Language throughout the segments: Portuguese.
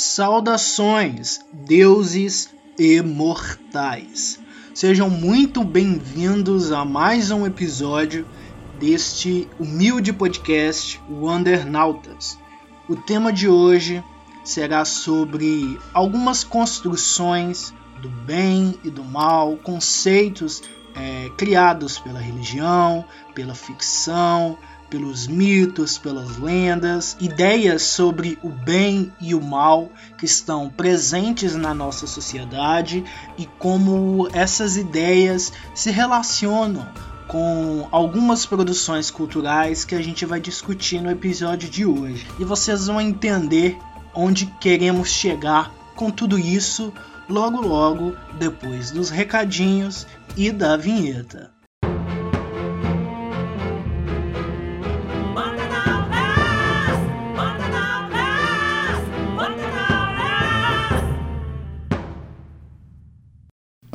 Saudações, deuses imortais! Sejam muito bem-vindos a mais um episódio deste humilde podcast Wondernautas. O tema de hoje será sobre algumas construções do bem e do mal, conceitos é, criados pela religião, pela ficção, pelos mitos, pelas lendas, ideias sobre o bem e o mal que estão presentes na nossa sociedade e como essas ideias se relacionam com algumas produções culturais que a gente vai discutir no episódio de hoje. E vocês vão entender onde queremos chegar com tudo isso logo logo depois dos recadinhos e da vinheta.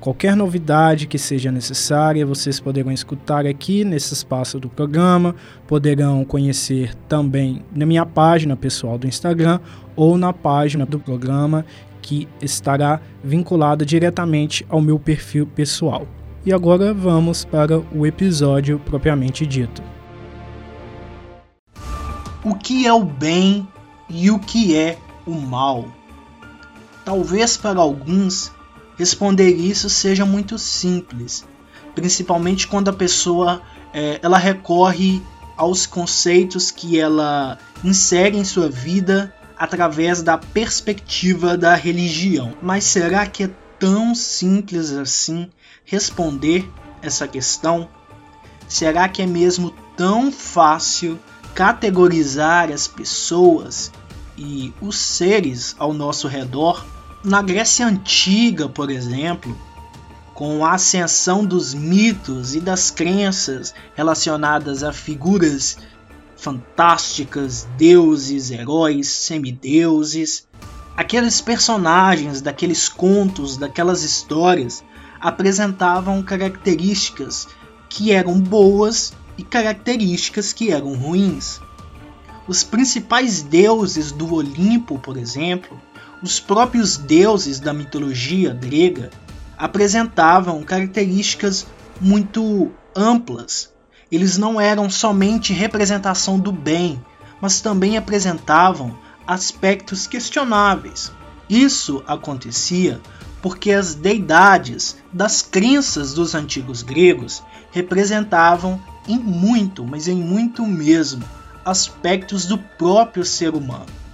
Qualquer novidade que seja necessária, vocês poderão escutar aqui nesse espaço do programa, poderão conhecer também na minha página pessoal do Instagram ou na página do programa que estará vinculada diretamente ao meu perfil pessoal. E agora vamos para o episódio propriamente dito. O que é o bem e o que é o mal? Talvez para alguns responder isso seja muito simples, principalmente quando a pessoa é, ela recorre aos conceitos que ela insere em sua vida através da perspectiva da religião. Mas será que é tão simples assim responder essa questão? Será que é mesmo tão fácil categorizar as pessoas e os seres ao nosso redor na Grécia Antiga, por exemplo, com a ascensão dos mitos e das crenças relacionadas a figuras fantásticas, deuses, heróis, semideuses, aqueles personagens daqueles contos, daquelas histórias apresentavam características que eram boas e características que eram ruins. Os principais deuses do Olimpo, por exemplo, os próprios deuses da mitologia grega apresentavam características muito amplas. Eles não eram somente representação do bem, mas também apresentavam aspectos questionáveis. Isso acontecia porque as deidades das crenças dos antigos gregos representavam em muito, mas em muito mesmo, aspectos do próprio ser humano.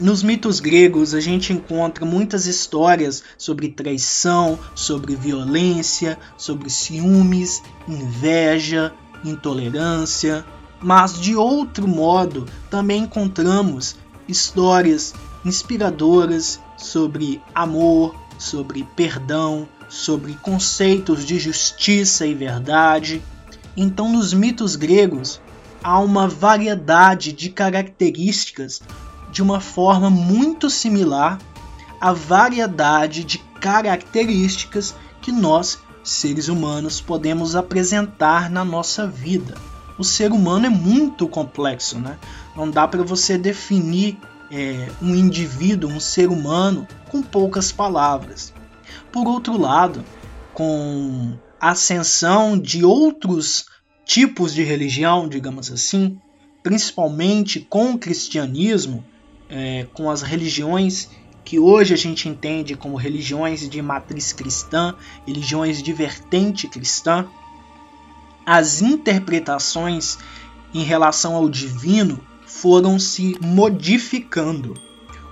Nos mitos gregos, a gente encontra muitas histórias sobre traição, sobre violência, sobre ciúmes, inveja, intolerância. Mas, de outro modo, também encontramos histórias inspiradoras sobre amor, sobre perdão, sobre conceitos de justiça e verdade. Então, nos mitos gregos, há uma variedade de características de uma forma muito similar à variedade de características que nós, seres humanos, podemos apresentar na nossa vida. O ser humano é muito complexo, né? Não dá para você definir é, um indivíduo, um ser humano, com poucas palavras. Por outro lado, com a ascensão de outros tipos de religião, digamos assim, principalmente com o cristianismo, é, com as religiões que hoje a gente entende como religiões de matriz cristã, religiões de vertente cristã, as interpretações em relação ao divino foram se modificando.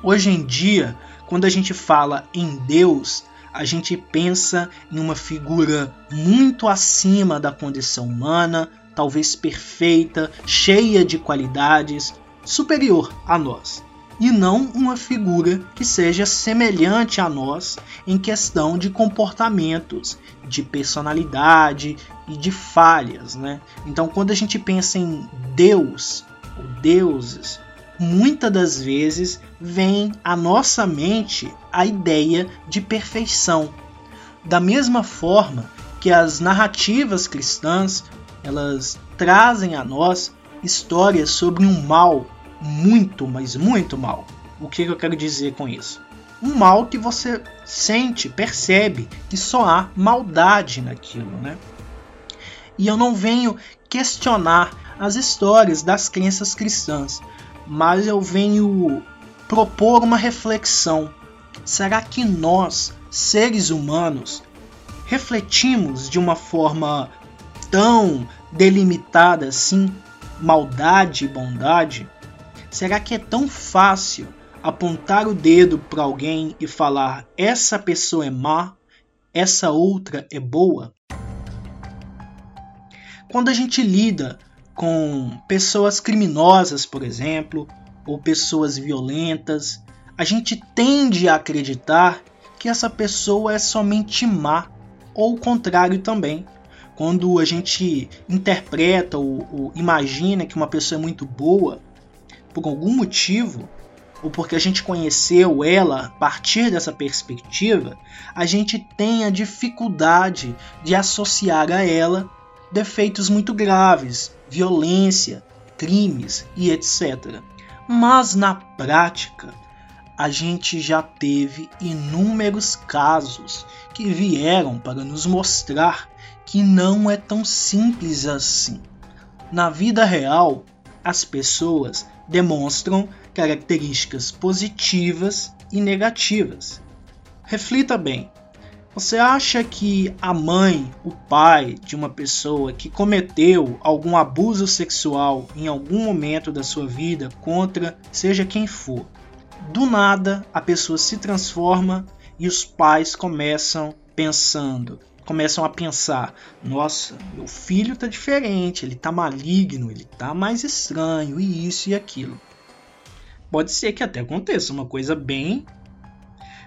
Hoje em dia, quando a gente fala em Deus, a gente pensa em uma figura muito acima da condição humana, talvez perfeita, cheia de qualidades, superior a nós, e não uma figura que seja semelhante a nós em questão de comportamentos, de personalidade e de falhas, né? Então, quando a gente pensa em Deus ou deuses, muitas das vezes vem à nossa mente a ideia de perfeição. Da mesma forma que as narrativas cristãs, elas trazem a nós histórias sobre um mal muito, mas muito mal. O que eu quero dizer com isso? Um mal que você sente, percebe que só há maldade naquilo, né? E eu não venho questionar as histórias das crenças cristãs, mas eu venho propor uma reflexão. Será que nós, seres humanos, refletimos de uma forma tão delimitada assim maldade e bondade? Será que é tão fácil apontar o dedo para alguém e falar essa pessoa é má, essa outra é boa? Quando a gente lida com pessoas criminosas, por exemplo, ou pessoas violentas, a gente tende a acreditar que essa pessoa é somente má, ou o contrário também. Quando a gente interpreta ou, ou imagina que uma pessoa é muito boa, por algum motivo, ou porque a gente conheceu ela a partir dessa perspectiva, a gente tem a dificuldade de associar a ela defeitos muito graves, violência, crimes e etc. Mas na prática, a gente já teve inúmeros casos que vieram para nos mostrar que não é tão simples assim. Na vida real, as pessoas demonstram características positivas e negativas. Reflita bem: você acha que a mãe, o pai de uma pessoa que cometeu algum abuso sexual em algum momento da sua vida contra seja quem for, do nada a pessoa se transforma e os pais começam pensando, começam a pensar: nossa, meu filho tá diferente, ele tá maligno, ele tá mais estranho, e isso e aquilo. Pode ser que até aconteça uma coisa bem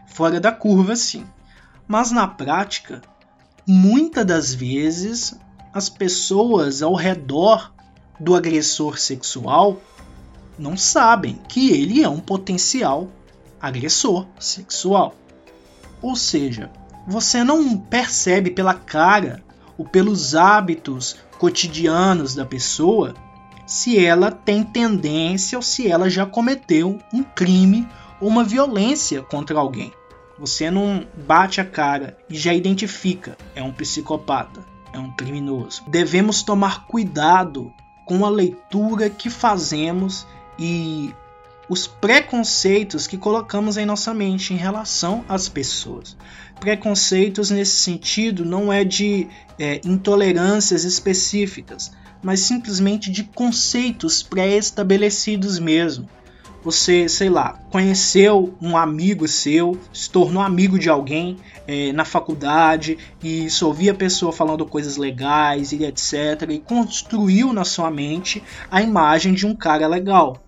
fora da curva, assim. Mas na prática, muitas das vezes as pessoas ao redor do agressor sexual não sabem que ele é um potencial agressor sexual. Ou seja, você não percebe pela cara ou pelos hábitos cotidianos da pessoa se ela tem tendência ou se ela já cometeu um crime ou uma violência contra alguém. Você não bate a cara e já identifica, é um psicopata, é um criminoso. Devemos tomar cuidado com a leitura que fazemos e os preconceitos que colocamos em nossa mente em relação às pessoas. Preconceitos nesse sentido não é de é, intolerâncias específicas, mas simplesmente de conceitos pré-estabelecidos mesmo você, sei lá, conheceu um amigo seu, se tornou amigo de alguém é, na faculdade e só ouvia a pessoa falando coisas legais e etc. E construiu na sua mente a imagem de um cara legal.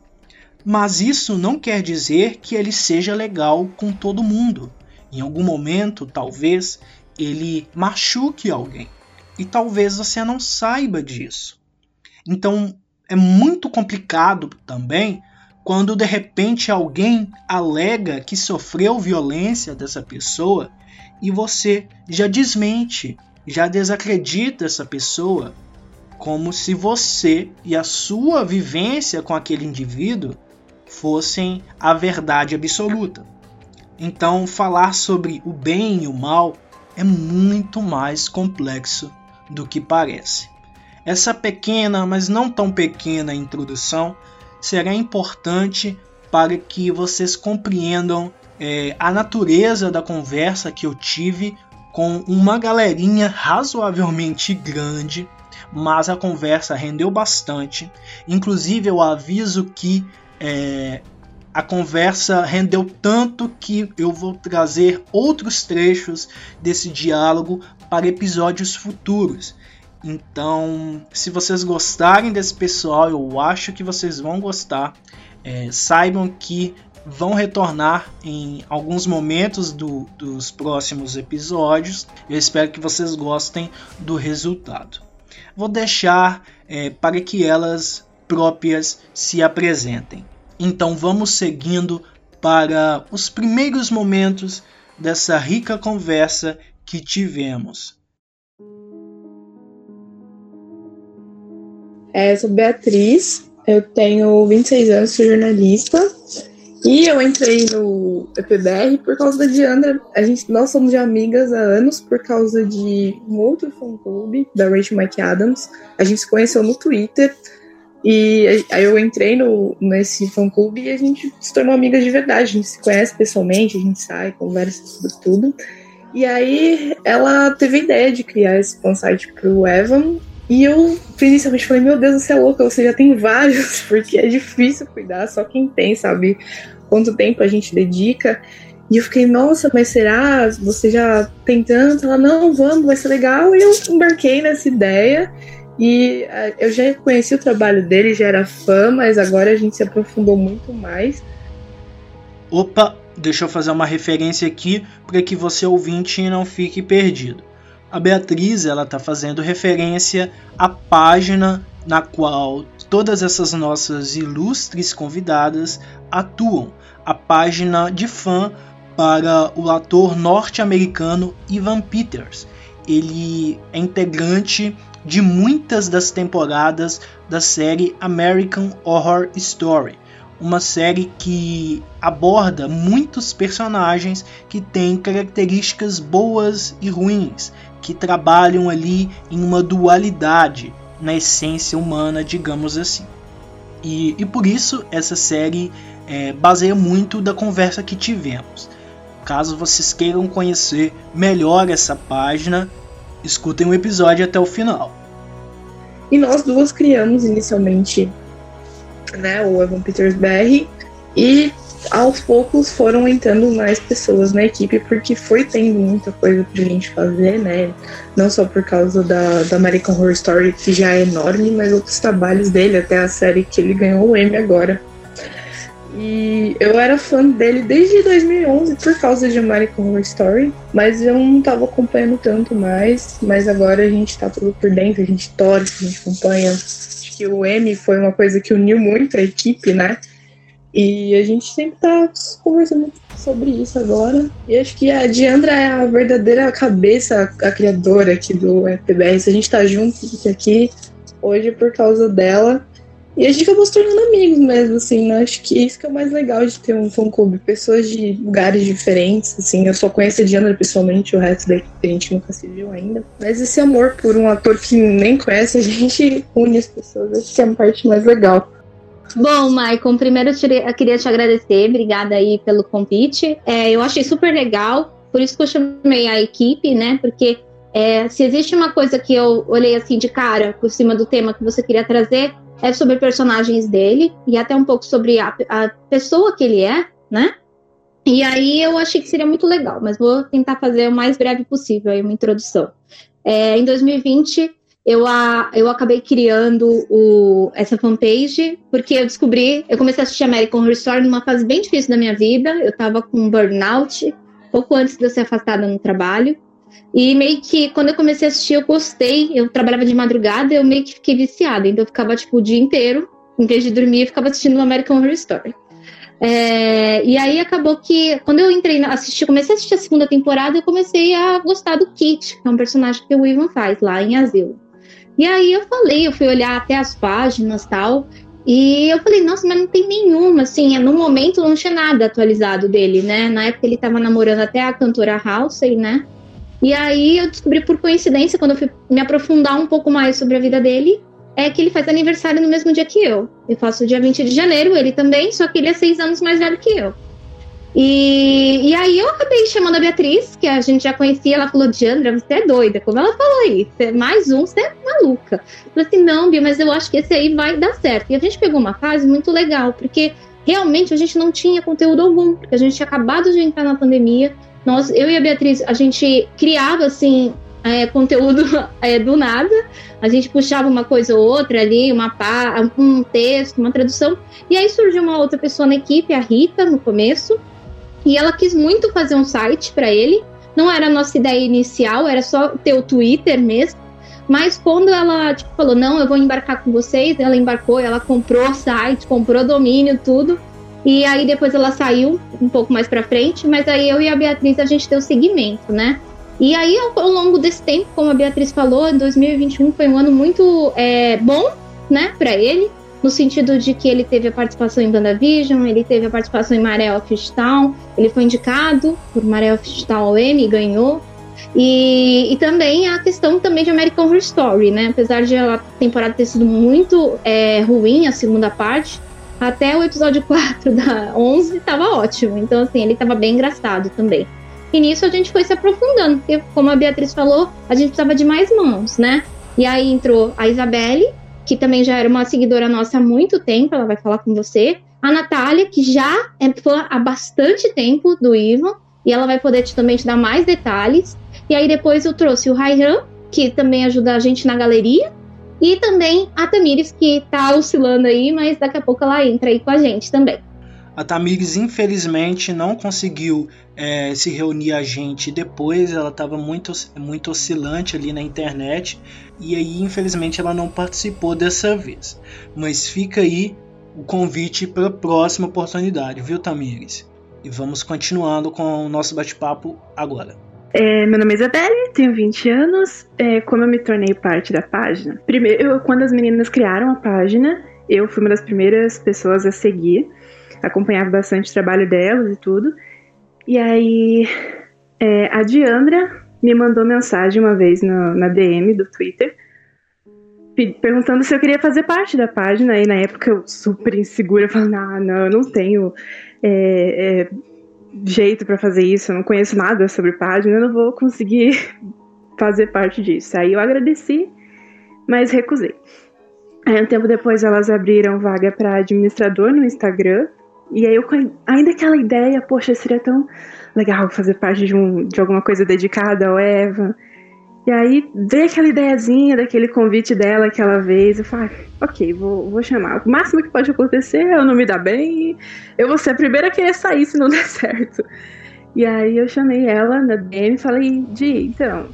Mas isso não quer dizer que ele seja legal com todo mundo. Em algum momento, talvez, ele machuque alguém. E talvez você não saiba disso. Então é muito complicado também quando de repente alguém alega que sofreu violência dessa pessoa e você já desmente, já desacredita essa pessoa, como se você e a sua vivência com aquele indivíduo fossem a verdade absoluta. Então, falar sobre o bem e o mal é muito mais complexo do que parece. Essa pequena, mas não tão pequena introdução será importante para que vocês compreendam é, a natureza da conversa que eu tive com uma galerinha razoavelmente grande, mas a conversa rendeu bastante. Inclusive, eu aviso que é, a conversa rendeu tanto que eu vou trazer outros trechos desse diálogo para episódios futuros. Então, se vocês gostarem desse pessoal, eu acho que vocês vão gostar. É, saibam que vão retornar em alguns momentos do, dos próximos episódios. Eu espero que vocês gostem do resultado. Vou deixar é, para que elas próprias se apresentem. Então vamos seguindo para os primeiros momentos dessa rica conversa que tivemos. É, sou Beatriz, eu tenho 26 anos, sou jornalista e eu entrei no EPBR por causa da Diandra. A gente, nós somos de amigas há anos por causa de um outro fã clube da Rachel McAdams. A gente se conheceu no Twitter. E aí eu entrei no, nesse fã-clube e a gente se tornou amigas de verdade. A gente se conhece pessoalmente, a gente sai, conversa sobre tudo. E aí ela teve a ideia de criar esse fansite pro Evan. E eu inicialmente falei, meu Deus, você é louca, você já tem vários, porque é difícil cuidar, só quem tem, sabe quanto tempo a gente dedica. E eu fiquei, nossa, mas será? Você já tem tanto? Ela, não, vamos, vai ser legal. E eu embarquei nessa ideia. E uh, eu já conheci o trabalho dele, já era fã, mas agora a gente se aprofundou muito mais. Opa, deixa eu fazer uma referência aqui para que você ouvinte não fique perdido. A Beatriz ela está fazendo referência à página na qual todas essas nossas ilustres convidadas atuam, a página de fã para o ator norte-americano Ivan Peters. Ele é integrante de muitas das temporadas da série American Horror Story, uma série que aborda muitos personagens que têm características boas e ruins, que trabalham ali em uma dualidade na essência humana, digamos assim. E, e por isso essa série é, baseia muito da conversa que tivemos. Caso vocês queiram conhecer melhor essa página, Escutem o episódio até o final. E nós duas criamos inicialmente né, o Evan Peters BR e aos poucos foram entrando mais pessoas na equipe porque foi tendo muita coisa pra gente fazer, né? Não só por causa da, da American Horror Story, que já é enorme, mas outros trabalhos dele, até a série que ele ganhou o Emmy agora. E eu era fã dele desde 2011 por causa de American Horror Story, mas eu não tava acompanhando tanto mais. Mas agora a gente tá tudo por dentro, a gente torce, a gente acompanha. Acho que o M foi uma coisa que uniu muito a equipe, né? E a gente sempre tá conversando sobre isso agora. E acho que a Diandra é a verdadeira cabeça, a criadora aqui do FPBR. A gente tá junto aqui hoje por causa dela. E a gente acabou se tornando amigos mesmo, assim, né? Acho que isso que é o mais legal de ter um fã clube. Pessoas de lugares diferentes, assim. Eu só conheço a Diana pessoalmente, o resto da gente nunca se viu ainda. Mas esse amor por um ator que nem conhece, a gente une as pessoas. Acho que é a parte mais legal. Bom, Maicon, primeiro eu queria te agradecer, obrigada aí pelo convite. É, eu achei super legal, por isso que eu chamei a equipe, né? Porque é, se existe uma coisa que eu olhei assim de cara por cima do tema que você queria trazer, é sobre personagens dele e até um pouco sobre a, a pessoa que ele é, né? E aí eu achei que seria muito legal, mas vou tentar fazer o mais breve possível aí uma introdução. É, em 2020 eu, a, eu acabei criando o, essa fanpage porque eu descobri, eu comecei a assistir American Horror Story numa fase bem difícil da minha vida. Eu estava com burnout pouco antes de eu ser afastada no trabalho. E meio que quando eu comecei a assistir, eu gostei. Eu trabalhava de madrugada, eu meio que fiquei viciada. Então eu ficava tipo o dia inteiro, em vez de dormir, eu ficava assistindo American Horror Story. É, e aí acabou que quando eu entrei na assistir, comecei a assistir a segunda temporada, eu comecei a gostar do Kit, que é um personagem que o Ivan faz lá em Asilo. E aí eu falei, eu fui olhar até as páginas tal, e eu falei, nossa, mas não tem nenhuma, assim, no momento não tinha nada atualizado dele, né? Na época ele tava namorando até a cantora Halsey, né? E aí eu descobri por coincidência, quando eu fui me aprofundar um pouco mais sobre a vida dele, é que ele faz aniversário no mesmo dia que eu. Eu faço dia 20 de janeiro, ele também, só que ele é seis anos mais velho que eu. E, e aí eu acabei chamando a Beatriz, que a gente já conhecia, ela falou, Diandra, você é doida, como ela falou aí, mais um, você é maluca. Eu falei assim, não, Bia, mas eu acho que esse aí vai dar certo. E a gente pegou uma fase muito legal, porque realmente a gente não tinha conteúdo algum, porque a gente tinha acabado de entrar na pandemia, nós, eu e a Beatriz, a gente criava, assim, é, conteúdo é, do nada, a gente puxava uma coisa ou outra ali, uma pá, um texto, uma tradução, e aí surgiu uma outra pessoa na equipe, a Rita, no começo, e ela quis muito fazer um site para ele. Não era a nossa ideia inicial, era só ter o Twitter mesmo. Mas quando ela tipo, falou, não, eu vou embarcar com vocês, ela embarcou, ela comprou o site, comprou domínio, tudo. E aí depois ela saiu um pouco mais para frente, mas aí eu e a Beatriz a gente deu seguimento, né? E aí ao, ao longo desse tempo, como a Beatriz falou, 2021 foi um ano muito é, bom, né, para ele no sentido de que ele teve a participação em WandaVision, ele teve a participação em Maré of Town, ele foi indicado por Maré of Town ao Emmy ganhou. E, e, também a questão também de American Horror Story, né? Apesar de a temporada ter sido muito é, ruim, a segunda parte, até o episódio 4 da 11 estava ótimo. Então, assim, ele estava bem engraçado também. E nisso a gente foi se aprofundando, porque, como a Beatriz falou, a gente precisava de mais mãos, né? E aí entrou a Isabelle, que também já era uma seguidora nossa há muito tempo, ela vai falar com você. A Natália, que já é fã há bastante tempo do Ivan, e ela vai poder te, também te dar mais detalhes. E aí depois eu trouxe o Raihan, que também ajuda a gente na galeria, e também a Tamires, que tá oscilando aí, mas daqui a pouco ela entra aí com a gente também. A Tamires, infelizmente, não conseguiu é, se reunir a gente depois, ela estava muito, muito oscilante ali na internet, e aí, infelizmente, ela não participou dessa vez. Mas fica aí o convite para a próxima oportunidade, viu, Tamires? E vamos continuando com o nosso bate-papo agora. É, meu nome é Isabelle, tenho 20 anos. É, como eu me tornei parte da página? Primeiro, eu, quando as meninas criaram a página, eu fui uma das primeiras pessoas a seguir acompanhava bastante o trabalho delas e tudo. E aí é, a Diandra me mandou mensagem uma vez no, na DM do Twitter perguntando se eu queria fazer parte da página. E na época eu super insegura, falando: ah, não, eu não tenho é, é, jeito para fazer isso, eu não conheço nada sobre página, eu não vou conseguir fazer parte disso. Aí eu agradeci, mas recusei. Aí um tempo depois elas abriram vaga para administrador no Instagram e aí eu ainda aquela ideia, poxa, seria tão legal fazer parte de, um, de alguma coisa dedicada ao Eva. E aí veio aquela ideiazinha daquele convite dela aquela vez. Eu falei, ah, ok, vou, vou chamar. O máximo que pode acontecer é eu não me dar bem eu vou ser a primeira a querer sair se não der certo. E aí eu chamei ela na DM e falei, Di, então,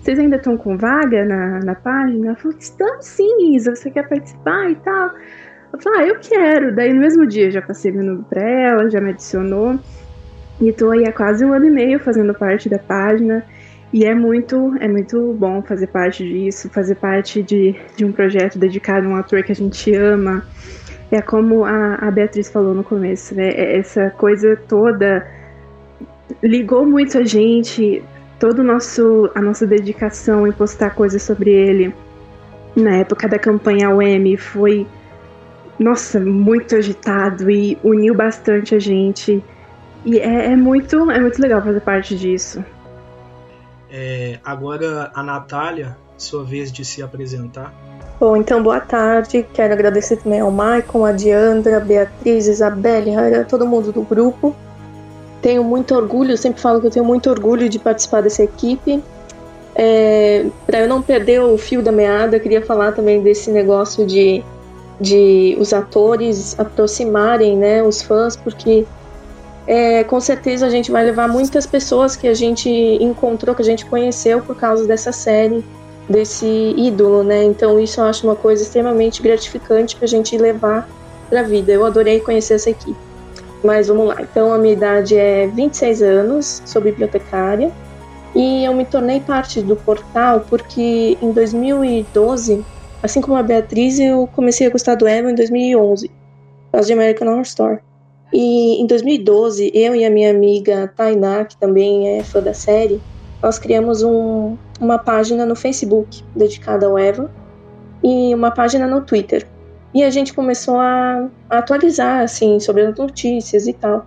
vocês ainda estão com vaga na, na página? Ela falou, estamos sim, Isa, você quer participar e tal? Eu falei, ah, eu quero. Daí no mesmo dia já passei meu número pra ela, já me adicionou. E tô aí há quase um ano e meio fazendo parte da página. E é muito, é muito bom fazer parte disso, fazer parte de, de um projeto dedicado a um ator que a gente ama. É como a, a Beatriz falou no começo, né? É essa coisa toda ligou muito a gente, toda nosso, a nossa dedicação em postar coisas sobre ele. Na época da campanha UM foi nossa, muito agitado e uniu bastante a gente. E é, é muito, é muito legal fazer parte disso. É, agora a Natália, sua vez de se apresentar. Bom, então boa tarde. Quero agradecer também ao Maicon, a Diandra, a Beatriz, Isabelle, a todo mundo do grupo. Tenho muito orgulho, sempre falo que eu tenho muito orgulho de participar dessa equipe. É, Para eu não perder o fio da meada, queria falar também desse negócio de de os atores aproximarem né, os fãs, porque é, com certeza a gente vai levar muitas pessoas que a gente encontrou, que a gente conheceu por causa dessa série, desse ídolo, né? Então isso eu acho uma coisa extremamente gratificante para a gente levar para a vida. Eu adorei conhecer essa equipe. Mas vamos lá. Então a minha idade é 26 anos, sou bibliotecária e eu me tornei parte do portal porque em 2012 Assim como a Beatriz, eu comecei a gostar do Evan em 2011, por causa de American Horror Story. E em 2012, eu e a minha amiga Tainá, que também é fã da série, nós criamos um, uma página no Facebook dedicada ao Evan e uma página no Twitter. E a gente começou a, a atualizar, assim, sobre as notícias e tal.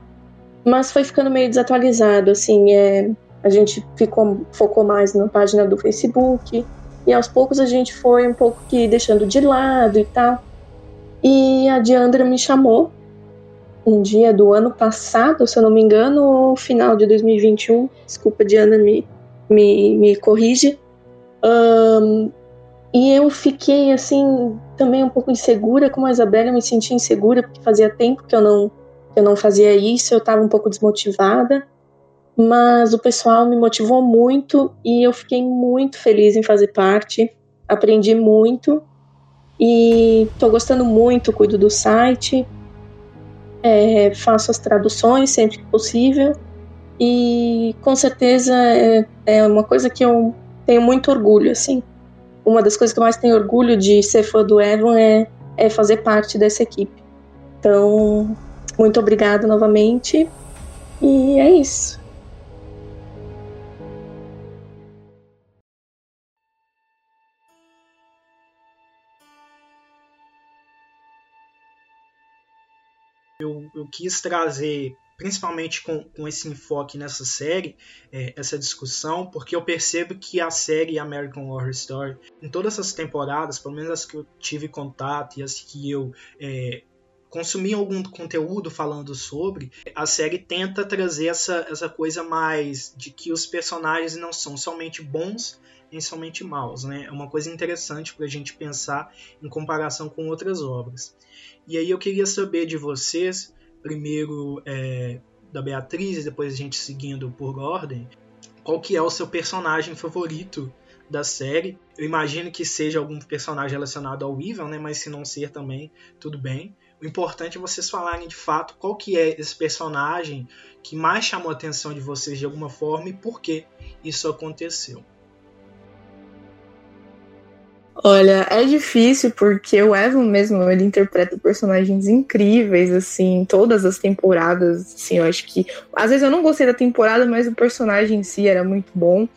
Mas foi ficando meio desatualizado, assim, é, a gente ficou, focou mais na página do Facebook, e aos poucos a gente foi um pouco que deixando de lado e tal. E a Diandra me chamou um dia do ano passado, se eu não me engano, ou final de 2021. Desculpa, Diana, me, me, me corrige. Um, e eu fiquei assim, também um pouco insegura, como a Isabela, eu me senti insegura, porque fazia tempo que eu não, eu não fazia isso, eu estava um pouco desmotivada. Mas o pessoal me motivou muito e eu fiquei muito feliz em fazer parte. Aprendi muito e estou gostando muito, cuido do site, é, faço as traduções sempre que possível e com certeza é, é uma coisa que eu tenho muito orgulho, assim uma das coisas que eu mais tenho orgulho de ser fã do Evan é, é fazer parte dessa equipe. Então, muito obrigada novamente. E é isso. Eu, eu quis trazer principalmente com, com esse enfoque nessa série, é, essa discussão, porque eu percebo que a série American Horror Story, em todas essas temporadas, pelo menos as que eu tive contato e as que eu é, consumi algum conteúdo falando sobre, a série tenta trazer essa, essa coisa mais de que os personagens não são somente bons nem somente maus, né? É uma coisa interessante para a gente pensar em comparação com outras obras. E aí eu queria saber de vocês primeiro é, da Beatriz depois a gente seguindo por ordem, qual que é o seu personagem favorito da série? Eu imagino que seja algum personagem relacionado ao Evil, né? Mas se não ser também, tudo bem. O importante é vocês falarem de fato qual que é esse personagem que mais chamou a atenção de vocês de alguma forma e por que isso aconteceu. Olha, é difícil porque o Evan mesmo, ele interpreta personagens incríveis, assim, todas as temporadas, assim, eu acho que... Às vezes eu não gostei da temporada, mas o personagem em si era muito bom.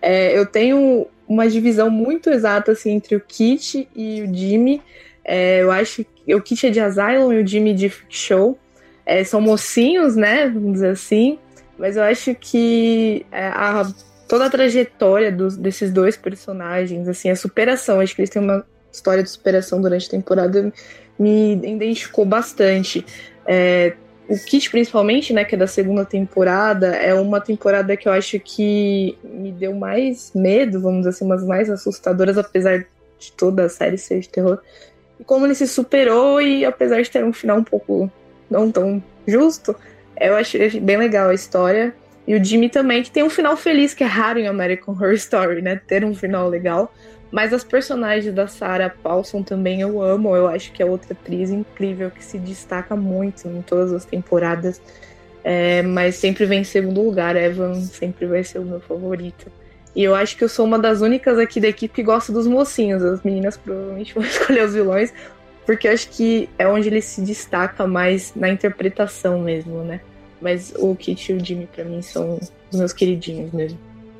É, eu tenho uma divisão muito exata, assim, entre o Kit e o Jimmy. É, eu acho que o Kit é de Asylum e o Jimmy de Freak Show. É, são mocinhos, né, vamos dizer assim, mas eu acho que é, a toda a trajetória dos, desses dois personagens, assim, a superação. Acho que eles têm uma história de superação durante a temporada me identificou bastante. É, o Kit, principalmente, né, que é da segunda temporada, é uma temporada que eu acho que me deu mais medo, vamos dizer assim, umas mais assustadoras, apesar de toda a série ser de terror. E como ele se superou, e apesar de ter um final um pouco não tão justo, eu achei bem legal a história. E o Jimmy também, que tem um final feliz, que é raro em American Horror Story, né? Ter um final legal. Mas as personagens da Sarah Paulson também eu amo. Eu acho que é outra atriz incrível que se destaca muito em todas as temporadas. É, mas sempre vem em segundo lugar. Evan sempre vai ser o meu favorito. E eu acho que eu sou uma das únicas aqui da equipe que gosta dos mocinhos. As meninas provavelmente vão escolher os vilões, porque eu acho que é onde ele se destaca mais na interpretação mesmo, né? Mas o Kit e o Jimmy, para mim, são os meus queridinhos mesmo.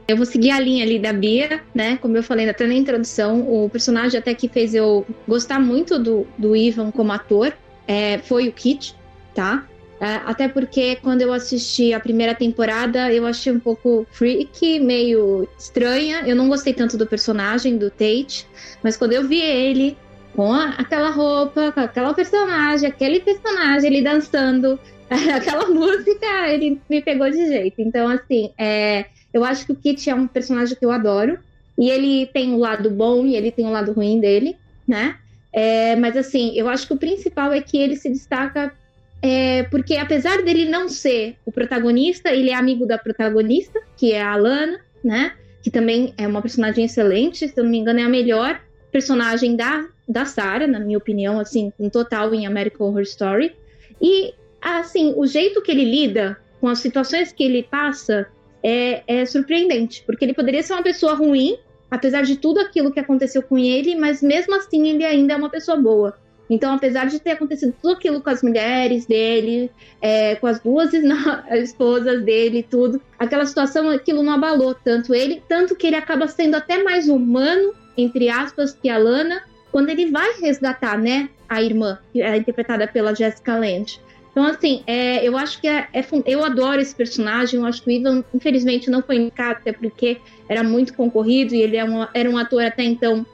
Eu vou seguir a linha ali da Bia, né? Como eu falei até na introdução, o personagem até que fez eu gostar muito do, do Ivan como ator é, foi o Kit, tá? É, até porque quando eu assisti a primeira temporada, eu achei um pouco freak, meio estranha. Eu não gostei tanto do personagem, do Tate, mas quando eu vi ele com aquela roupa, com aquela personagem, aquele personagem, ele dançando, aquela música, ele me pegou de jeito. Então, assim, é, eu acho que o Kit é um personagem que eu adoro. E ele tem o lado bom e ele tem o lado ruim dele, né? É, mas, assim, eu acho que o principal é que ele se destaca é, porque, apesar dele não ser o protagonista, ele é amigo da protagonista, que é a Alana, né? Que também é uma personagem excelente, se eu não me engano, é a melhor personagem da, da Sarah, na minha opinião, assim, em total em American Horror Story. E assim, o jeito que ele lida com as situações que ele passa é, é surpreendente, porque ele poderia ser uma pessoa ruim, apesar de tudo aquilo que aconteceu com ele, mas mesmo assim ele ainda é uma pessoa boa. Então, apesar de ter acontecido tudo aquilo com as mulheres dele, é, com as duas esposas dele, tudo, aquela situação, aquilo não abalou tanto ele, tanto que ele acaba sendo até mais humano, entre aspas, que a Lana, quando ele vai resgatar, né, a irmã, que é interpretada pela Jessica Lange. Então, assim, é, eu acho que é, é, eu adoro esse personagem. Eu acho que o Ivan, infelizmente, não foi indicado, até porque era muito concorrido e ele é era um ator até então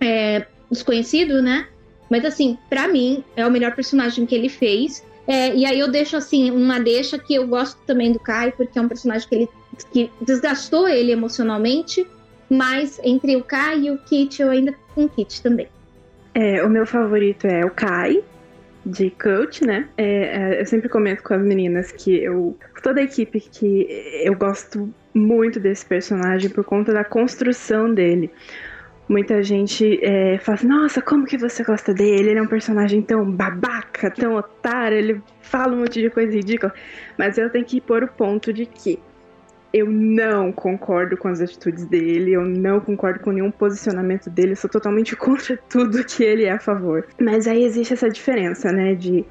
é, desconhecido, né? Mas, assim, para mim, é o melhor personagem que ele fez. É, e aí eu deixo, assim, uma deixa que eu gosto também do Kai, porque é um personagem que ele que desgastou ele emocionalmente. Mas entre o Kai e o Kit, eu ainda fico com o Kit também. É, o meu favorito é o Kai, de coach, né? É, é, eu sempre comento com as meninas que eu. Toda a equipe que eu gosto muito desse personagem por conta da construção dele. Muita gente é, fala assim, nossa, como que você gosta dele? Ele é um personagem tão babaca, tão otário, ele fala um monte de coisa ridícula. Mas eu tenho que pôr o ponto de que eu não concordo com as atitudes dele, eu não concordo com nenhum posicionamento dele, eu sou totalmente contra tudo que ele é a favor. Mas aí existe essa diferença, né, de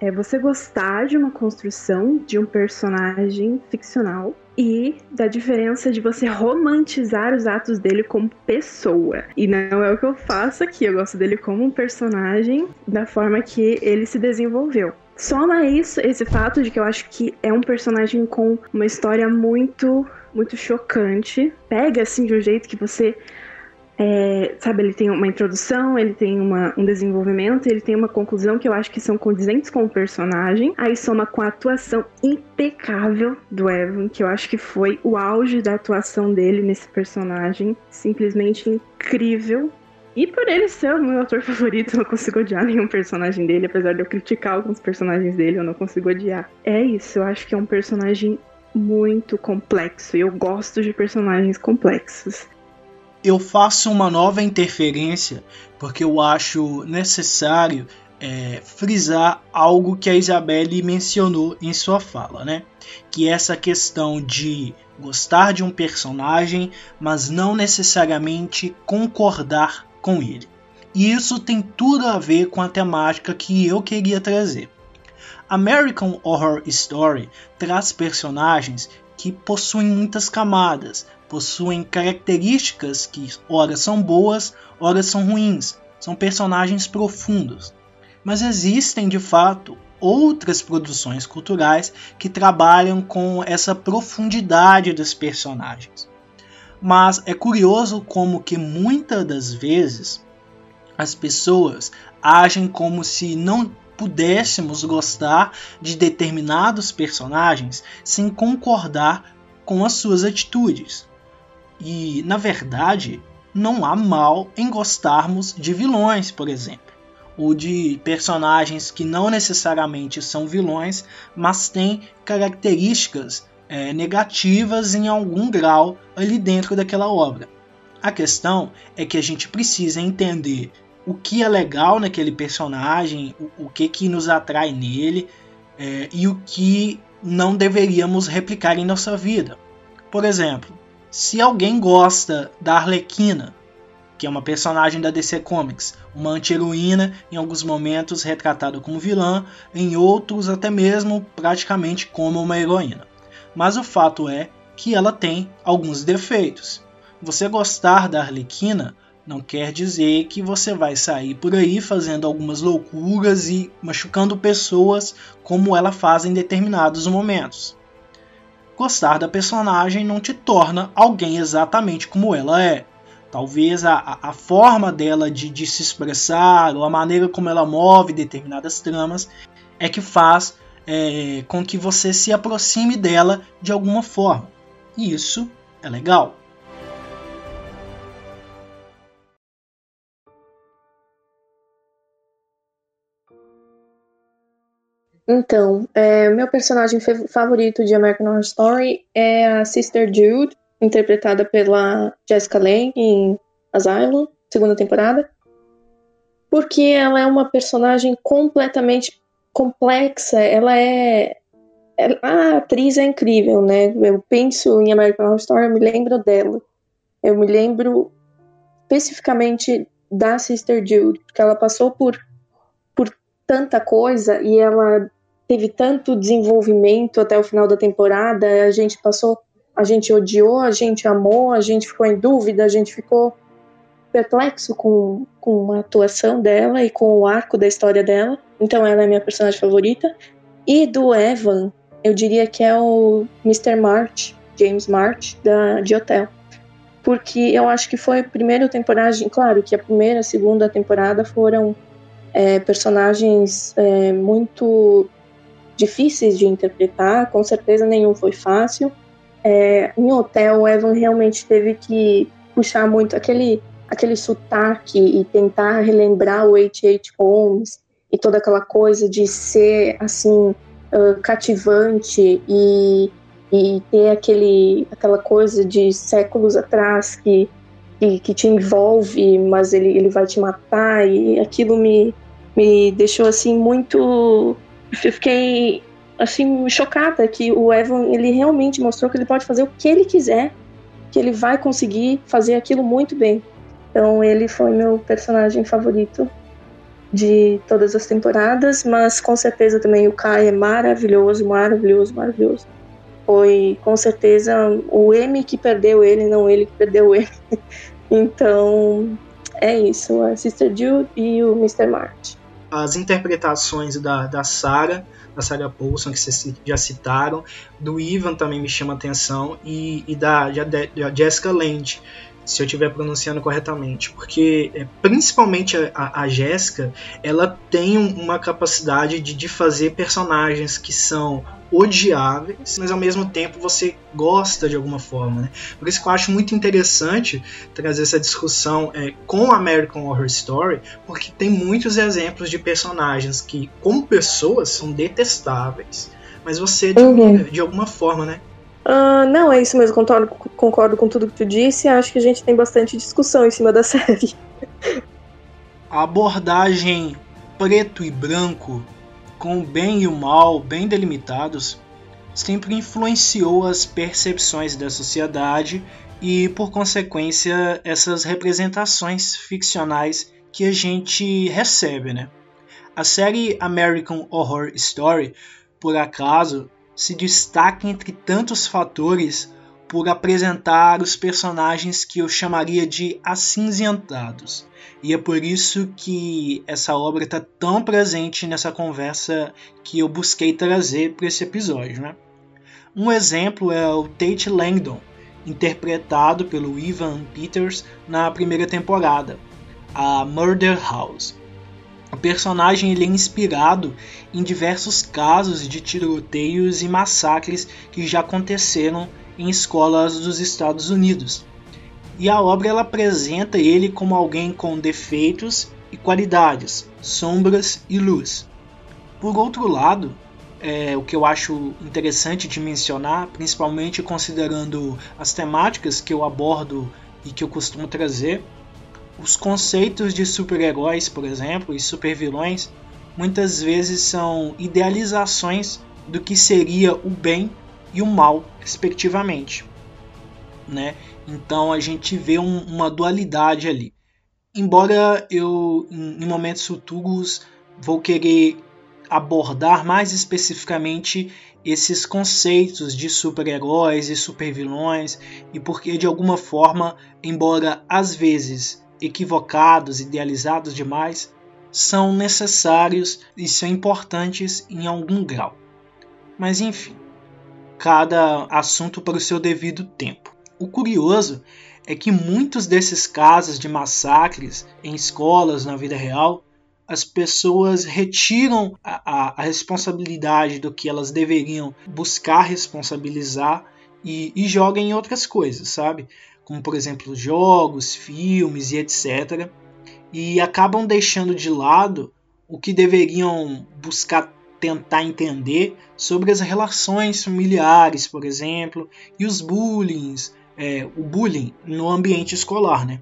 é, você gostar de uma construção de um personagem ficcional e da diferença de você romantizar os atos dele como pessoa. E não é o que eu faço aqui, eu gosto dele como um personagem da forma que ele se desenvolveu. Soma isso, esse fato de que eu acho que é um personagem com uma história muito, muito chocante. Pega assim de um jeito que você. É, sabe, ele tem uma introdução, ele tem uma, um desenvolvimento, ele tem uma conclusão que eu acho que são condizentes com o personagem. Aí soma com a atuação impecável do Evan, que eu acho que foi o auge da atuação dele nesse personagem. Simplesmente incrível. E por ele ser o meu ator favorito, eu não consigo odiar nenhum personagem dele, apesar de eu criticar alguns personagens dele, eu não consigo odiar. É isso, eu acho que é um personagem muito complexo e eu gosto de personagens complexos. Eu faço uma nova interferência porque eu acho necessário é, frisar algo que a Isabelle mencionou em sua fala, né? Que é essa questão de gostar de um personagem, mas não necessariamente concordar com ele. E isso tem tudo a ver com a temática que eu queria trazer. American Horror Story traz personagens que possuem muitas camadas, possuem características que ora são boas, ora são ruins, são personagens profundos. Mas existem de fato outras produções culturais que trabalham com essa profundidade dos personagens. Mas é curioso como que muitas das vezes as pessoas agem como se não pudéssemos gostar de determinados personagens sem concordar com as suas atitudes. E, na verdade, não há mal em gostarmos de vilões, por exemplo, ou de personagens que não necessariamente são vilões, mas têm características é, negativas em algum grau ali dentro daquela obra. A questão é que a gente precisa entender o que é legal naquele personagem, o, o que, que nos atrai nele é, e o que não deveríamos replicar em nossa vida. Por exemplo, se alguém gosta da Arlequina, que é uma personagem da DC Comics, uma anti-heroína, em alguns momentos retratada como vilã, em outros até mesmo praticamente como uma heroína mas o fato é que ela tem alguns defeitos. Você gostar da Arlequina não quer dizer que você vai sair por aí fazendo algumas loucuras e machucando pessoas como ela faz em determinados momentos. Gostar da personagem não te torna alguém exatamente como ela é. Talvez a, a forma dela de, de se expressar ou a maneira como ela move determinadas tramas é que faz é, com que você se aproxime dela de alguma forma. E isso é legal. Então, é, meu personagem favorito de American Horror Story é a Sister Jude, interpretada pela Jessica Lange em Asylum, segunda temporada, porque ela é uma personagem completamente complexa, ela é. A atriz é incrível, né? Eu penso em American Horror Story, eu me lembro dela. Eu me lembro especificamente da Sister Jude, porque ela passou por tanta coisa e ela teve tanto desenvolvimento até o final da temporada. A gente passou, a gente odiou, a gente amou, a gente ficou em dúvida, a gente ficou perplexo com, com a atuação dela e com o arco da história dela. Então ela é minha personagem favorita. E do Evan, eu diria que é o Mr. March, James March, da, de Hotel. Porque eu acho que foi a primeira temporada, claro que a primeira e a segunda temporada foram é, personagens é, muito difíceis de interpretar, com certeza nenhum foi fácil. É, em Hotel, o Evan realmente teve que puxar muito aquele, aquele sotaque e tentar relembrar o H.H. Holmes e toda aquela coisa de ser assim uh, cativante e, e ter aquele, aquela coisa de séculos atrás que, que, que te envolve, mas ele, ele vai te matar e aquilo me, me deixou assim muito eu fiquei assim chocada que o Evan ele realmente mostrou que ele pode fazer o que ele quiser, que ele vai conseguir fazer aquilo muito bem. Então ele foi meu personagem favorito de todas as temporadas, mas com certeza também o Kai é maravilhoso, maravilhoso, maravilhoso. Foi com certeza o M que perdeu ele, não ele que perdeu ele. então é isso, a Sister Jude e o Mr. March as interpretações da, da Sarah, da Sarah Paulson, que vocês já citaram, do Ivan também me chama atenção, e, e da, da Jessica Lange, se eu estiver pronunciando corretamente, porque é, principalmente a, a Jéssica, ela tem uma capacidade de, de fazer personagens que são odiáveis, mas ao mesmo tempo você gosta de alguma forma. Né? Por isso que eu acho muito interessante trazer essa discussão é, com American Horror Story, porque tem muitos exemplos de personagens que, como pessoas, são detestáveis, mas você admira uhum. de alguma forma, né? Uh, não, é isso mesmo, concordo, concordo com tudo que tu disse. Acho que a gente tem bastante discussão em cima da série. A abordagem preto e branco, com o bem e o mal bem delimitados, sempre influenciou as percepções da sociedade e, por consequência, essas representações ficcionais que a gente recebe, né? A série American Horror Story, por acaso, se destaca entre tantos fatores por apresentar os personagens que eu chamaria de acinzentados. E é por isso que essa obra está tão presente nessa conversa que eu busquei trazer para esse episódio. Né? Um exemplo é o Tate Langdon, interpretado pelo Ivan Peters na primeira temporada, a Murder House. O personagem ele é inspirado em diversos casos de tiroteios e massacres que já aconteceram em escolas dos Estados Unidos. E a obra ela apresenta ele como alguém com defeitos e qualidades, sombras e luz. Por outro lado, é, o que eu acho interessante de mencionar, principalmente considerando as temáticas que eu abordo e que eu costumo trazer, os conceitos de super-heróis, por exemplo, e super-vilões, muitas vezes são idealizações do que seria o bem e o mal, respectivamente. Né? Então a gente vê um, uma dualidade ali. Embora eu, em momentos futuros, vou querer abordar mais especificamente esses conceitos de super-heróis e super-vilões e porque de alguma forma, embora às vezes equivocados, idealizados demais, são necessários e são importantes em algum grau. Mas enfim, cada assunto para o seu devido tempo. O curioso é que muitos desses casos de massacres em escolas na vida real, as pessoas retiram a, a, a responsabilidade do que elas deveriam buscar responsabilizar e, e jogam em outras coisas, sabe? Como por exemplo jogos, filmes e etc. E acabam deixando de lado o que deveriam buscar tentar entender sobre as relações familiares, por exemplo, e os bullying, é, o bullying no ambiente escolar, né?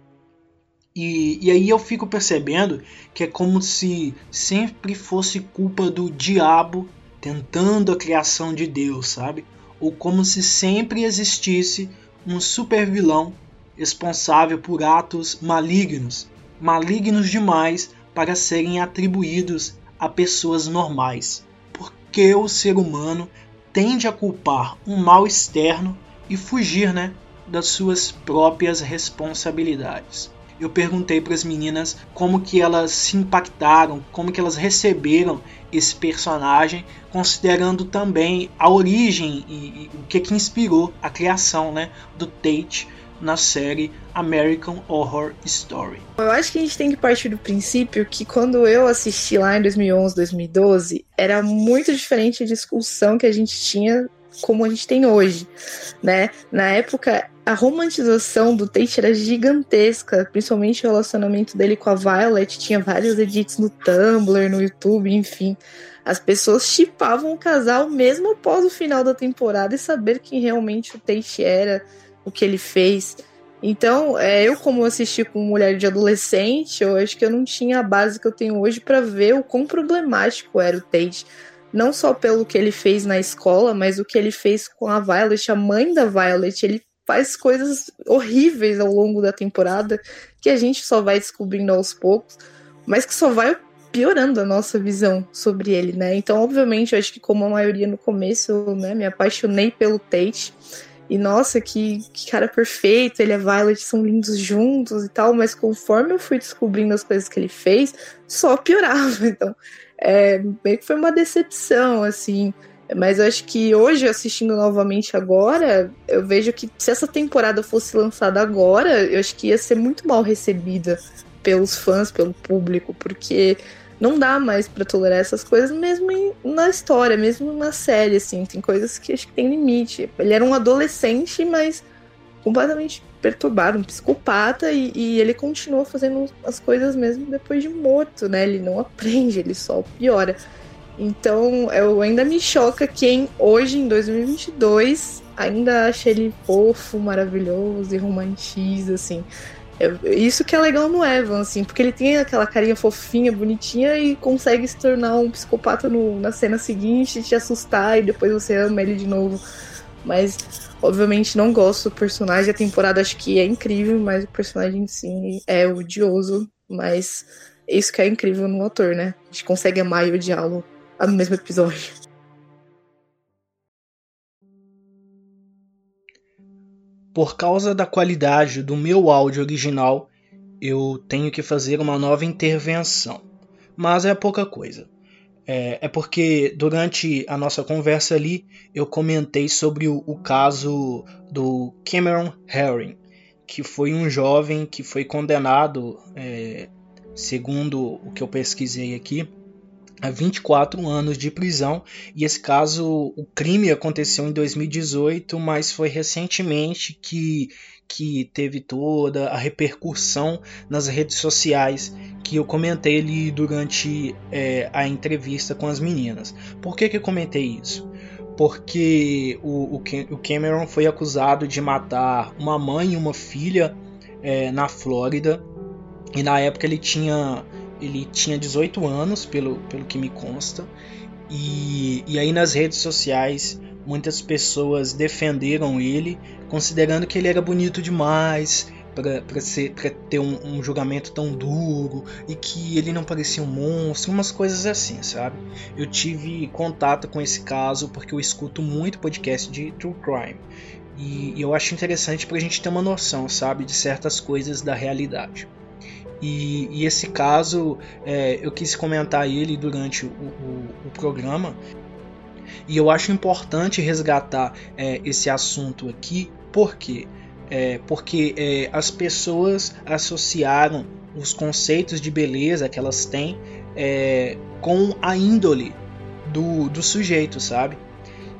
E, e aí eu fico percebendo que é como se sempre fosse culpa do diabo tentando a criação de Deus, sabe? Ou como se sempre existisse um super vilão responsável por atos malignos, malignos demais para serem atribuídos a pessoas normais, porque o ser humano tende a culpar um mal externo e fugir, né, das suas próprias responsabilidades. Eu perguntei para as meninas como que elas se impactaram, como que elas receberam esse personagem, considerando também a origem e, e o que que inspirou a criação, né, do Tate na série American Horror Story. Eu acho que a gente tem que partir do princípio que quando eu assisti lá em 2011, 2012, era muito diferente a discussão que a gente tinha como a gente tem hoje, né? Na época, a romantização do Tate era gigantesca, principalmente o relacionamento dele com a Violet, tinha vários edits no Tumblr, no YouTube, enfim. As pessoas chipavam o casal mesmo após o final da temporada e saber quem realmente o Tate era, o que ele fez. Então, é, eu como assisti com mulher de adolescente, eu acho que eu não tinha a base que eu tenho hoje para ver o quão problemático era o Tate. Não só pelo que ele fez na escola, mas o que ele fez com a Violet, a mãe da Violet. Ele faz coisas horríveis ao longo da temporada que a gente só vai descobrindo aos poucos, mas que só vai piorando a nossa visão sobre ele, né? Então, obviamente, eu acho que como a maioria no começo, eu, né, me apaixonei pelo Tate. E nossa, que, que, cara perfeito, ele e a Violet são lindos juntos e tal, mas conforme eu fui descobrindo as coisas que ele fez, só piorava. Então, é, meio que foi uma decepção, assim. Mas eu acho que hoje, assistindo novamente agora, eu vejo que se essa temporada fosse lançada agora, eu acho que ia ser muito mal recebida pelos fãs, pelo público, porque não dá mais para tolerar essas coisas, mesmo em, na história, mesmo na série, assim. Tem coisas que acho que tem limite. Ele era um adolescente, mas completamente perturbado, um psicopata, e, e, ele continua fazendo as coisas mesmo depois de morto, né? Ele não aprende, ele só piora. Então, eu ainda me choca quem hoje, em 2022, ainda acha ele fofo, maravilhoso e romantiza, assim. É, isso que é legal no Evan, assim, porque ele tem aquela carinha fofinha, bonitinha e consegue se tornar um psicopata no, na cena seguinte, te assustar e depois você ama ele de novo. Mas, obviamente, não gosto do personagem. A temporada acho que é incrível, mas o personagem em si é odioso. Mas isso que é incrível no autor, né? A gente consegue amar e odiá-lo no mesmo episódio. Por causa da qualidade do meu áudio original, eu tenho que fazer uma nova intervenção. Mas é pouca coisa. É, é porque durante a nossa conversa ali eu comentei sobre o, o caso do Cameron Herring, que foi um jovem que foi condenado, é, segundo o que eu pesquisei aqui, a 24 anos de prisão. E esse caso, o crime aconteceu em 2018, mas foi recentemente que, que teve toda a repercussão nas redes sociais que eu comentei ali durante é, a entrevista com as meninas. Por que, que eu comentei isso? Porque o, o Cameron foi acusado de matar uma mãe e uma filha é, na Flórida. E na época ele tinha ele tinha 18 anos, pelo, pelo que me consta, e, e aí nas redes sociais muitas pessoas defenderam ele, considerando que ele era bonito demais para ter um, um, julgamento tão duro e que ele não parecia um monstro, umas coisas assim, sabe? Eu tive contato com esse caso porque eu escuto muito podcast de true crime e, e eu acho interessante para a gente ter uma noção, sabe, de certas coisas da realidade. E, e esse caso é, eu quis comentar ele durante o, o, o, programa. E eu acho importante resgatar é, esse assunto aqui, por quê? É, porque é, as pessoas associaram os conceitos de beleza que elas têm é, com a índole do, do sujeito, sabe?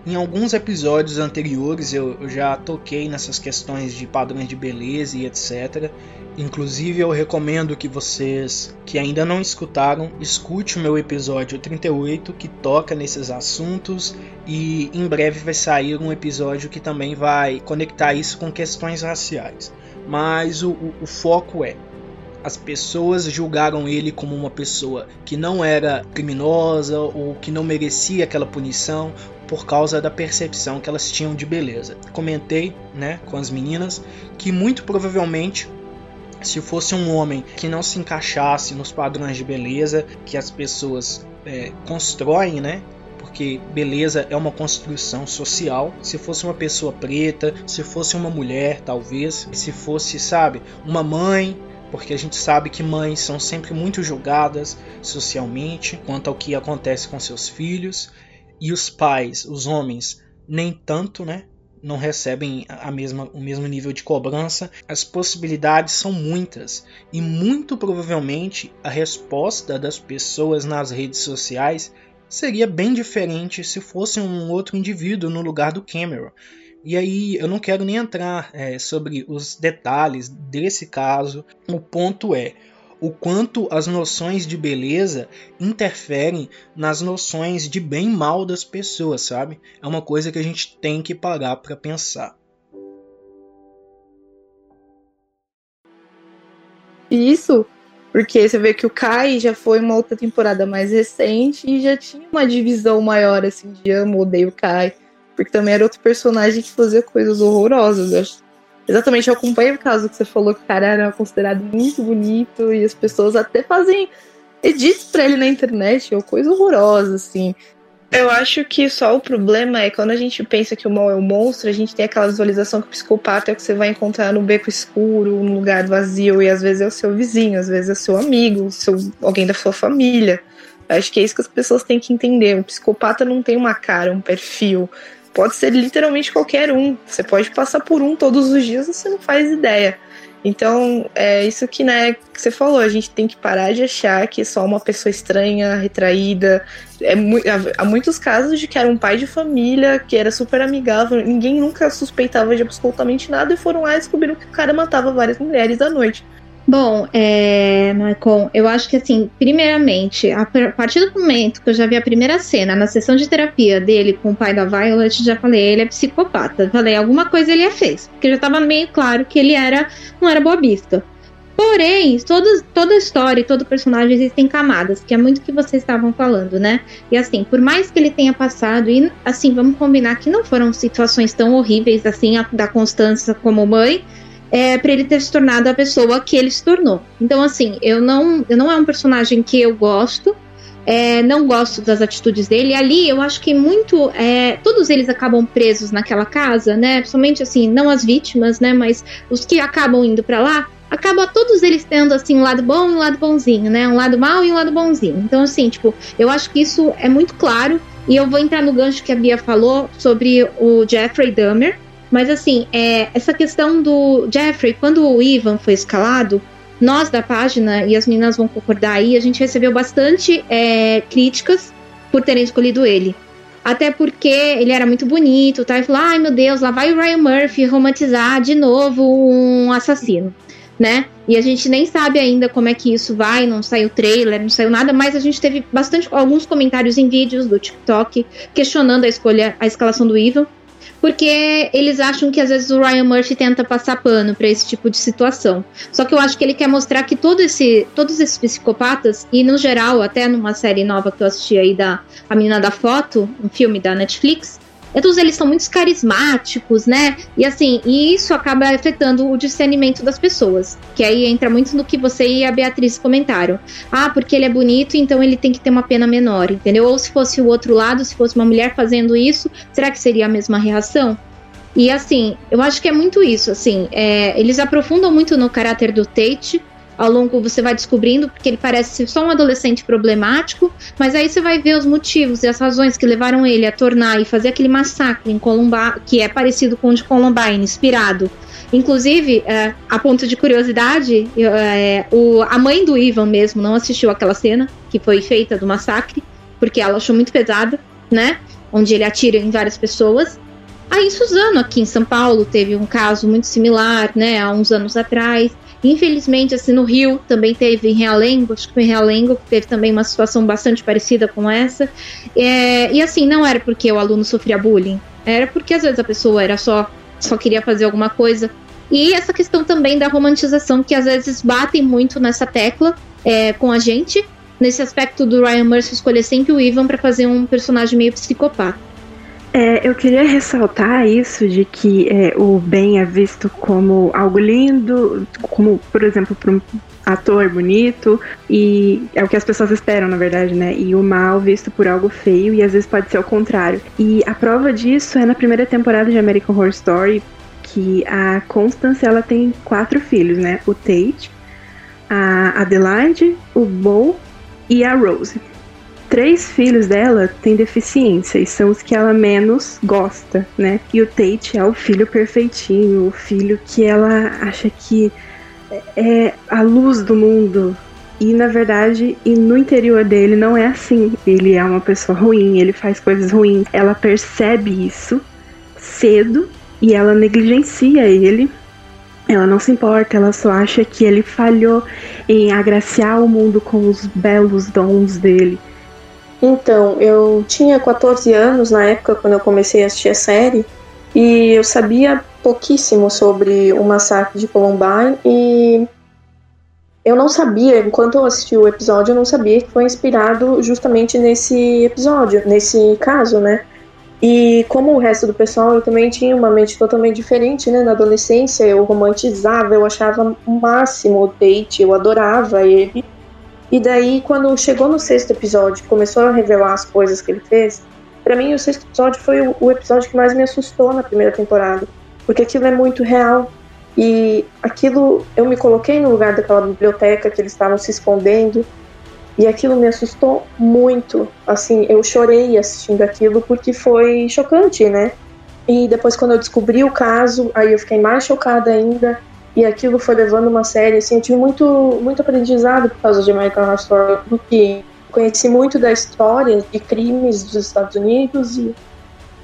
Em alguns episódios anteriores eu, já toquei nessas questões de padrões de beleza e etc. Inclusive, eu recomendo que vocês que ainda não escutaram, escute o meu episódio 38 que toca nesses assuntos e em breve vai sair um episódio que também vai conectar isso com questões raciais. Mas o, o, o foco é as pessoas julgaram ele como uma pessoa que não era criminosa ou que não merecia aquela punição por causa da percepção que elas tinham de beleza. Comentei, né, com as meninas que muito provavelmente se fosse um homem que não se encaixasse nos padrões de beleza que as pessoas é, constroem, né? Porque beleza é uma construção social. Se fosse uma pessoa preta, se fosse uma mulher, talvez, se fosse, sabe, uma mãe, porque a gente sabe que mães são sempre muito julgadas socialmente quanto ao que acontece com seus filhos, e os pais, os homens, nem tanto, né? Não recebem a mesma, o mesmo nível de cobrança. As possibilidades são muitas e muito provavelmente a resposta das pessoas nas redes sociais seria bem diferente se fosse um outro indivíduo no lugar do Cameron. E aí eu não quero nem entrar é, sobre os detalhes desse caso. O ponto é o quanto as noções de beleza interferem nas noções de bem e mal das pessoas, sabe? É uma coisa que a gente tem que parar para pensar. Isso porque você vê que o Kai já foi uma outra temporada mais recente e já tinha uma divisão maior, assim, de amo, odeio o Kai. Porque também era outro personagem que fazia coisas horrorosas. Exatamente, eu acompanho o caso que você falou que o cara era considerado muito bonito e as pessoas até fazem edits pra ele na internet, ou coisa horrorosa, assim. Eu acho que só o problema é quando a gente pensa que o mal é um monstro, a gente tem aquela visualização que o psicopata é o que você vai encontrar no beco escuro, num lugar vazio, e às vezes é o seu vizinho, às vezes é o seu amigo, seu, alguém da sua família. Acho que é isso que as pessoas têm que entender. O psicopata não tem uma cara, um perfil pode ser literalmente qualquer um. Você pode passar por um todos os dias e você não faz ideia. Então, é isso que, né, que você falou, a gente tem que parar de achar que é só uma pessoa estranha, retraída. É, há muitos casos de que era um pai de família, que era super amigável, ninguém nunca suspeitava de absolutamente nada e foram lá e descobriram que o cara matava várias mulheres à noite. Bom, é, Maicon, eu acho que assim, primeiramente, a partir do momento que eu já vi a primeira cena na sessão de terapia dele com o pai da Violet, já falei, ele é psicopata. Falei, alguma coisa ele fez, porque já estava meio claro que ele era, não era boabista. Porém, toda a história e todo personagem existem camadas, que é muito o que vocês estavam falando, né? E assim, por mais que ele tenha passado, e assim, vamos combinar que não foram situações tão horríveis assim, a, da Constância como mãe, é, para ele ter se tornado a pessoa que ele se tornou. Então, assim, eu não, eu não é um personagem que eu gosto. É, não gosto das atitudes dele. Ali, eu acho que muito. É, todos eles acabam presos naquela casa, né? Principalmente assim, não as vítimas, né? Mas os que acabam indo para lá, acaba todos eles tendo assim um lado bom e um lado bonzinho, né? Um lado mal e um lado bonzinho. Então, assim, tipo, eu acho que isso é muito claro. E eu vou entrar no gancho que a Bia falou sobre o Jeffrey Dahmer, mas assim, é, essa questão do Jeffrey, quando o Ivan foi escalado, nós da página, e as meninas vão concordar aí, a gente recebeu bastante é, críticas por terem escolhido ele. Até porque ele era muito bonito, tá? E falou: ai meu Deus, lá vai o Ryan Murphy romantizar de novo um assassino, né? E a gente nem sabe ainda como é que isso vai, não saiu trailer, não saiu nada, mas a gente teve bastante alguns comentários em vídeos do TikTok questionando a escolha, a escalação do Ivan porque eles acham que às vezes o Ryan Murphy tenta passar pano para esse tipo de situação. Só que eu acho que ele quer mostrar que todo esse, todos esses psicopatas, e no geral, até numa série nova que eu assisti aí da A Menina da Foto, um filme da Netflix, todos eles são muito carismáticos, né? E assim, e isso acaba afetando o discernimento das pessoas. Que aí entra muito no que você e a Beatriz comentaram. Ah, porque ele é bonito, então ele tem que ter uma pena menor, entendeu? Ou se fosse o outro lado, se fosse uma mulher fazendo isso, será que seria a mesma reação? E assim, eu acho que é muito isso, assim, é, eles aprofundam muito no caráter do Tate, ao longo você vai descobrindo, porque ele parece ser só um adolescente problemático, mas aí você vai ver os motivos e as razões que levaram ele a tornar e fazer aquele massacre em Columbine, que é parecido com o de Columbine, inspirado. Inclusive, é, a ponto de curiosidade, é, o, a mãe do Ivan mesmo não assistiu aquela cena que foi feita do massacre, porque ela achou muito pesada, né? Onde ele atira em várias pessoas. Aí Suzano, aqui em São Paulo, teve um caso muito similar, né? Há uns anos atrás. Infelizmente, assim, no Rio também teve em Realengo, acho que foi em Realengo, que teve também uma situação bastante parecida com essa. É, e assim, não era porque o aluno sofria bullying, era porque às vezes a pessoa era só, só queria fazer alguma coisa. E essa questão também da romantização, que às vezes batem muito nessa tecla é, com a gente, nesse aspecto do Ryan Murphy escolher sempre o Ivan para fazer um personagem meio psicopata. É, eu queria ressaltar isso de que é, o bem é visto como algo lindo, como, por exemplo, para um ator bonito e é o que as pessoas esperam, na verdade, né? E o mal visto por algo feio e às vezes pode ser o contrário. E a prova disso é na primeira temporada de American Horror Story que a Constance ela tem quatro filhos, né? O Tate, a Adelaide, o Bo e a Rose. Três filhos dela têm deficiência e são os que ela menos gosta, né? E o Tate é o filho perfeitinho, o filho que ela acha que é a luz do mundo. E na verdade, e no interior dele não é assim. Ele é uma pessoa ruim, ele faz coisas ruins. Ela percebe isso cedo e ela negligencia ele. Ela não se importa, ela só acha que ele falhou em agraciar o mundo com os belos dons dele. Então, eu tinha 14 anos na época quando eu comecei a assistir a série e eu sabia pouquíssimo sobre o massacre de Columbine e eu não sabia, enquanto eu assisti o episódio, eu não sabia que foi inspirado justamente nesse episódio, nesse caso, né? E como o resto do pessoal, eu também tinha uma mente totalmente diferente, né? Na adolescência, eu romantizava, eu achava o máximo o Tate, eu adorava ele. E daí, quando chegou no sexto episódio, começou a revelar as coisas que ele fez, para mim o sexto episódio foi o, o episódio que mais me assustou na primeira temporada porque aquilo é muito real. E aquilo, eu me coloquei no lugar daquela biblioteca que eles estavam se escondendo, e aquilo me assustou muito. Assim, eu chorei assistindo aquilo porque foi chocante, né? E depois, quando eu descobri o caso, aí eu fiquei mais chocada ainda. E aquilo foi levando uma série, assim, eu tive muito, muito aprendizado por causa de American Horror Story, porque conheci muito da história de crimes dos Estados Unidos e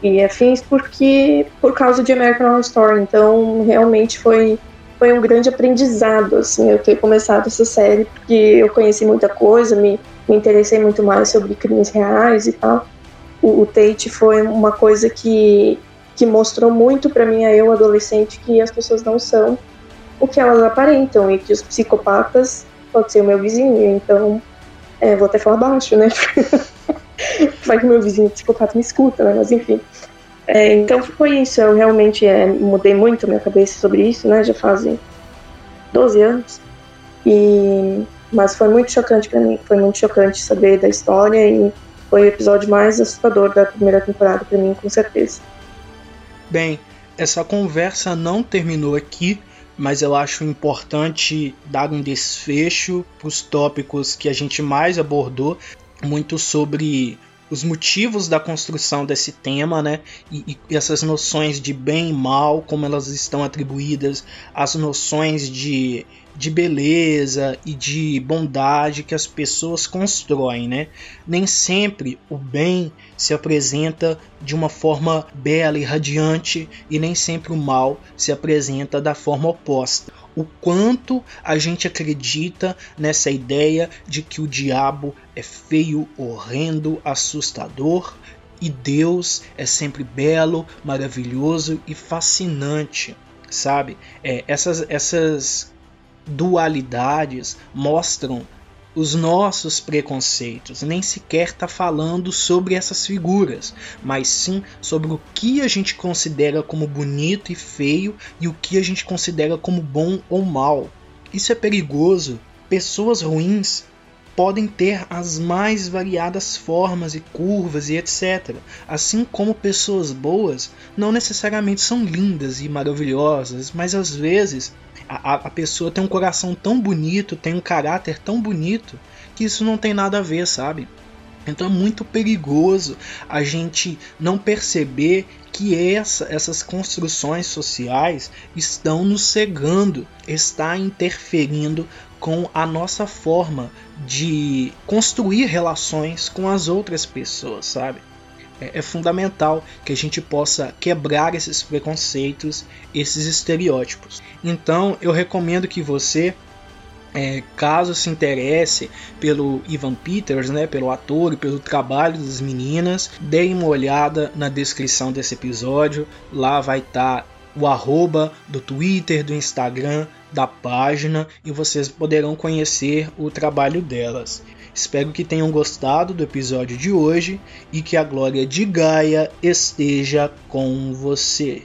e afins porque por causa de American Horror Story. Então, realmente foi foi um grande aprendizado assim eu ter começado essa série porque eu conheci muita coisa, me, me interessei muito mais sobre crimes reais e tal. O, o Tate foi uma coisa que que mostrou muito para mim a eu adolescente que as pessoas não são o que elas aparentam e que os psicopatas pode ser o meu vizinho. Então, é, vou até falar baixo, né? Vai que meu vizinho psicopata me escuta, né? Mas enfim. É, então foi isso, eu realmente é, mudei muito minha cabeça sobre isso, né? Já fazem 12 anos. E, mas foi muito chocante para mim, foi muito chocante saber da história e foi o episódio mais assustador da primeira temporada para mim, com certeza. Bem, essa conversa não terminou aqui, mas eu acho importante dar um desfecho para os tópicos que a gente mais abordou muito sobre os motivos da construção desse tema, né? E, e, essas noções de bem e mal, como elas estão atribuídas, as noções de, de beleza e de bondade que as pessoas constroem, né? Nem sempre o bem se apresenta de uma forma bela e radiante e nem sempre o mal se apresenta da forma oposta o quanto a gente acredita nessa ideia de que o diabo é feio, horrendo, assustador e Deus é sempre belo, maravilhoso e fascinante, sabe? É, essas, essas dualidades mostram os nossos preconceitos, nem sequer está falando sobre essas figuras, mas sim sobre o que a gente considera como bonito e feio e o que a gente considera como bom ou mal. Isso é perigoso. Pessoas ruins podem ter as mais variadas formas e curvas e etc. Assim como pessoas boas não necessariamente são lindas e maravilhosas, mas às vezes a, a pessoa tem um coração tão bonito, tem um caráter tão bonito, que isso não tem nada a ver, sabe? Então é muito perigoso a gente não perceber que essa, essas construções sociais estão nos cegando, está interferindo com a nossa forma de construir relações com as outras pessoas, sabe? É, é fundamental que a gente possa quebrar esses preconceitos, esses estereótipos. Então eu recomendo que você é, caso se interesse pelo Ivan Peters, né, pelo ator e pelo trabalho das meninas, dê uma olhada na descrição desse episódio. Lá vai estar tá o arroba do Twitter, do Instagram, da página e vocês poderão conhecer o trabalho delas. Espero que tenham gostado do episódio de hoje e que a glória de Gaia esteja com você.